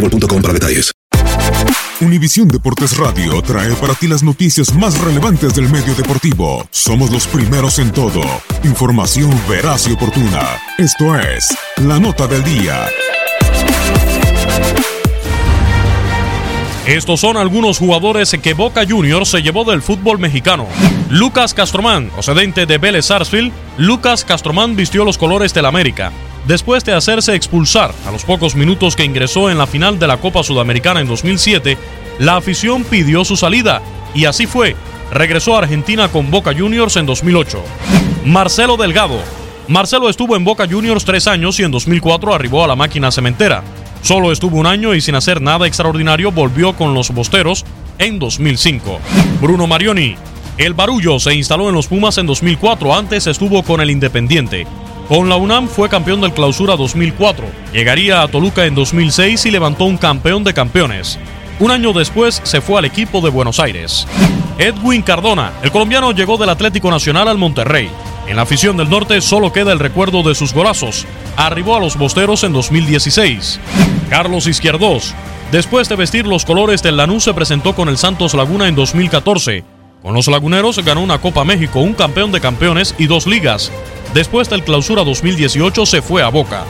boostmobile.com para detalles. Univisión Deportes Radio trae para ti las noticias más relevantes del medio deportivo. Somos los primeros en todo. Información veraz y oportuna. Esto es La Nota del Día. Estos son algunos jugadores que Boca Juniors se llevó del fútbol mexicano. Lucas Castromán, procedente de Vélez Sarsfield, Lucas Castromán vistió los colores del América. Después de hacerse expulsar a los pocos minutos que ingresó en la final de la Copa Sudamericana en 2007, la afición pidió su salida y así fue. Regresó a Argentina con Boca Juniors en 2008. Marcelo Delgado. Marcelo estuvo en Boca Juniors tres años y en 2004 arribó a la máquina cementera. Solo estuvo un año y sin hacer nada extraordinario volvió con los Bosteros en 2005. Bruno Marioni. El Barullo se instaló en los Pumas en 2004, antes estuvo con el Independiente. Con la UNAM fue campeón del Clausura 2004. Llegaría a Toluca en 2006 y levantó un campeón de campeones. Un año después se fue al equipo de Buenos Aires. Edwin Cardona, el colombiano llegó del Atlético Nacional al Monterrey. En la afición del norte solo queda el recuerdo de sus golazos. Arribó a los Bosteros en 2016. Carlos Izquierdos. Después de vestir los colores del Lanús se presentó con el Santos Laguna en 2014. Con los laguneros ganó una Copa México, un campeón de campeones y dos ligas. Después del clausura 2018 se fue a Boca.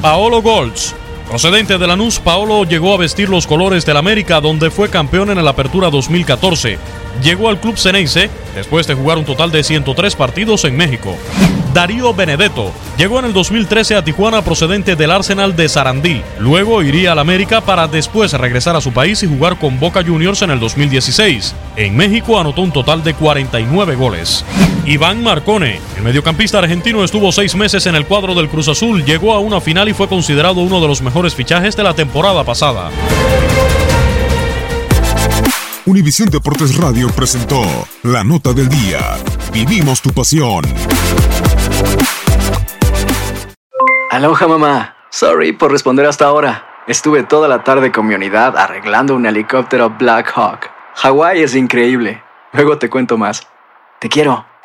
Paolo Golds. Procedente de Lanús, Paolo llegó a vestir los colores del América, donde fue campeón en la Apertura 2014. Llegó al club Ceneice después de jugar un total de 103 partidos en México. Darío Benedetto llegó en el 2013 a Tijuana procedente del Arsenal de Sarandí. Luego iría al América para después regresar a su país y jugar con Boca Juniors en el 2016. En México anotó un total de 49 goles. Iván Marcone, el mediocampista argentino, estuvo seis meses en el cuadro del Cruz Azul, llegó a una final y fue considerado uno de los mejores fichajes de la temporada pasada. Univisión Deportes Radio presentó La Nota del Día. Vivimos tu pasión. Aloha mamá. Sorry por responder hasta ahora. Estuve toda la tarde con mi unidad arreglando un helicóptero Black Hawk. Hawái es increíble. Luego te cuento más. Te quiero.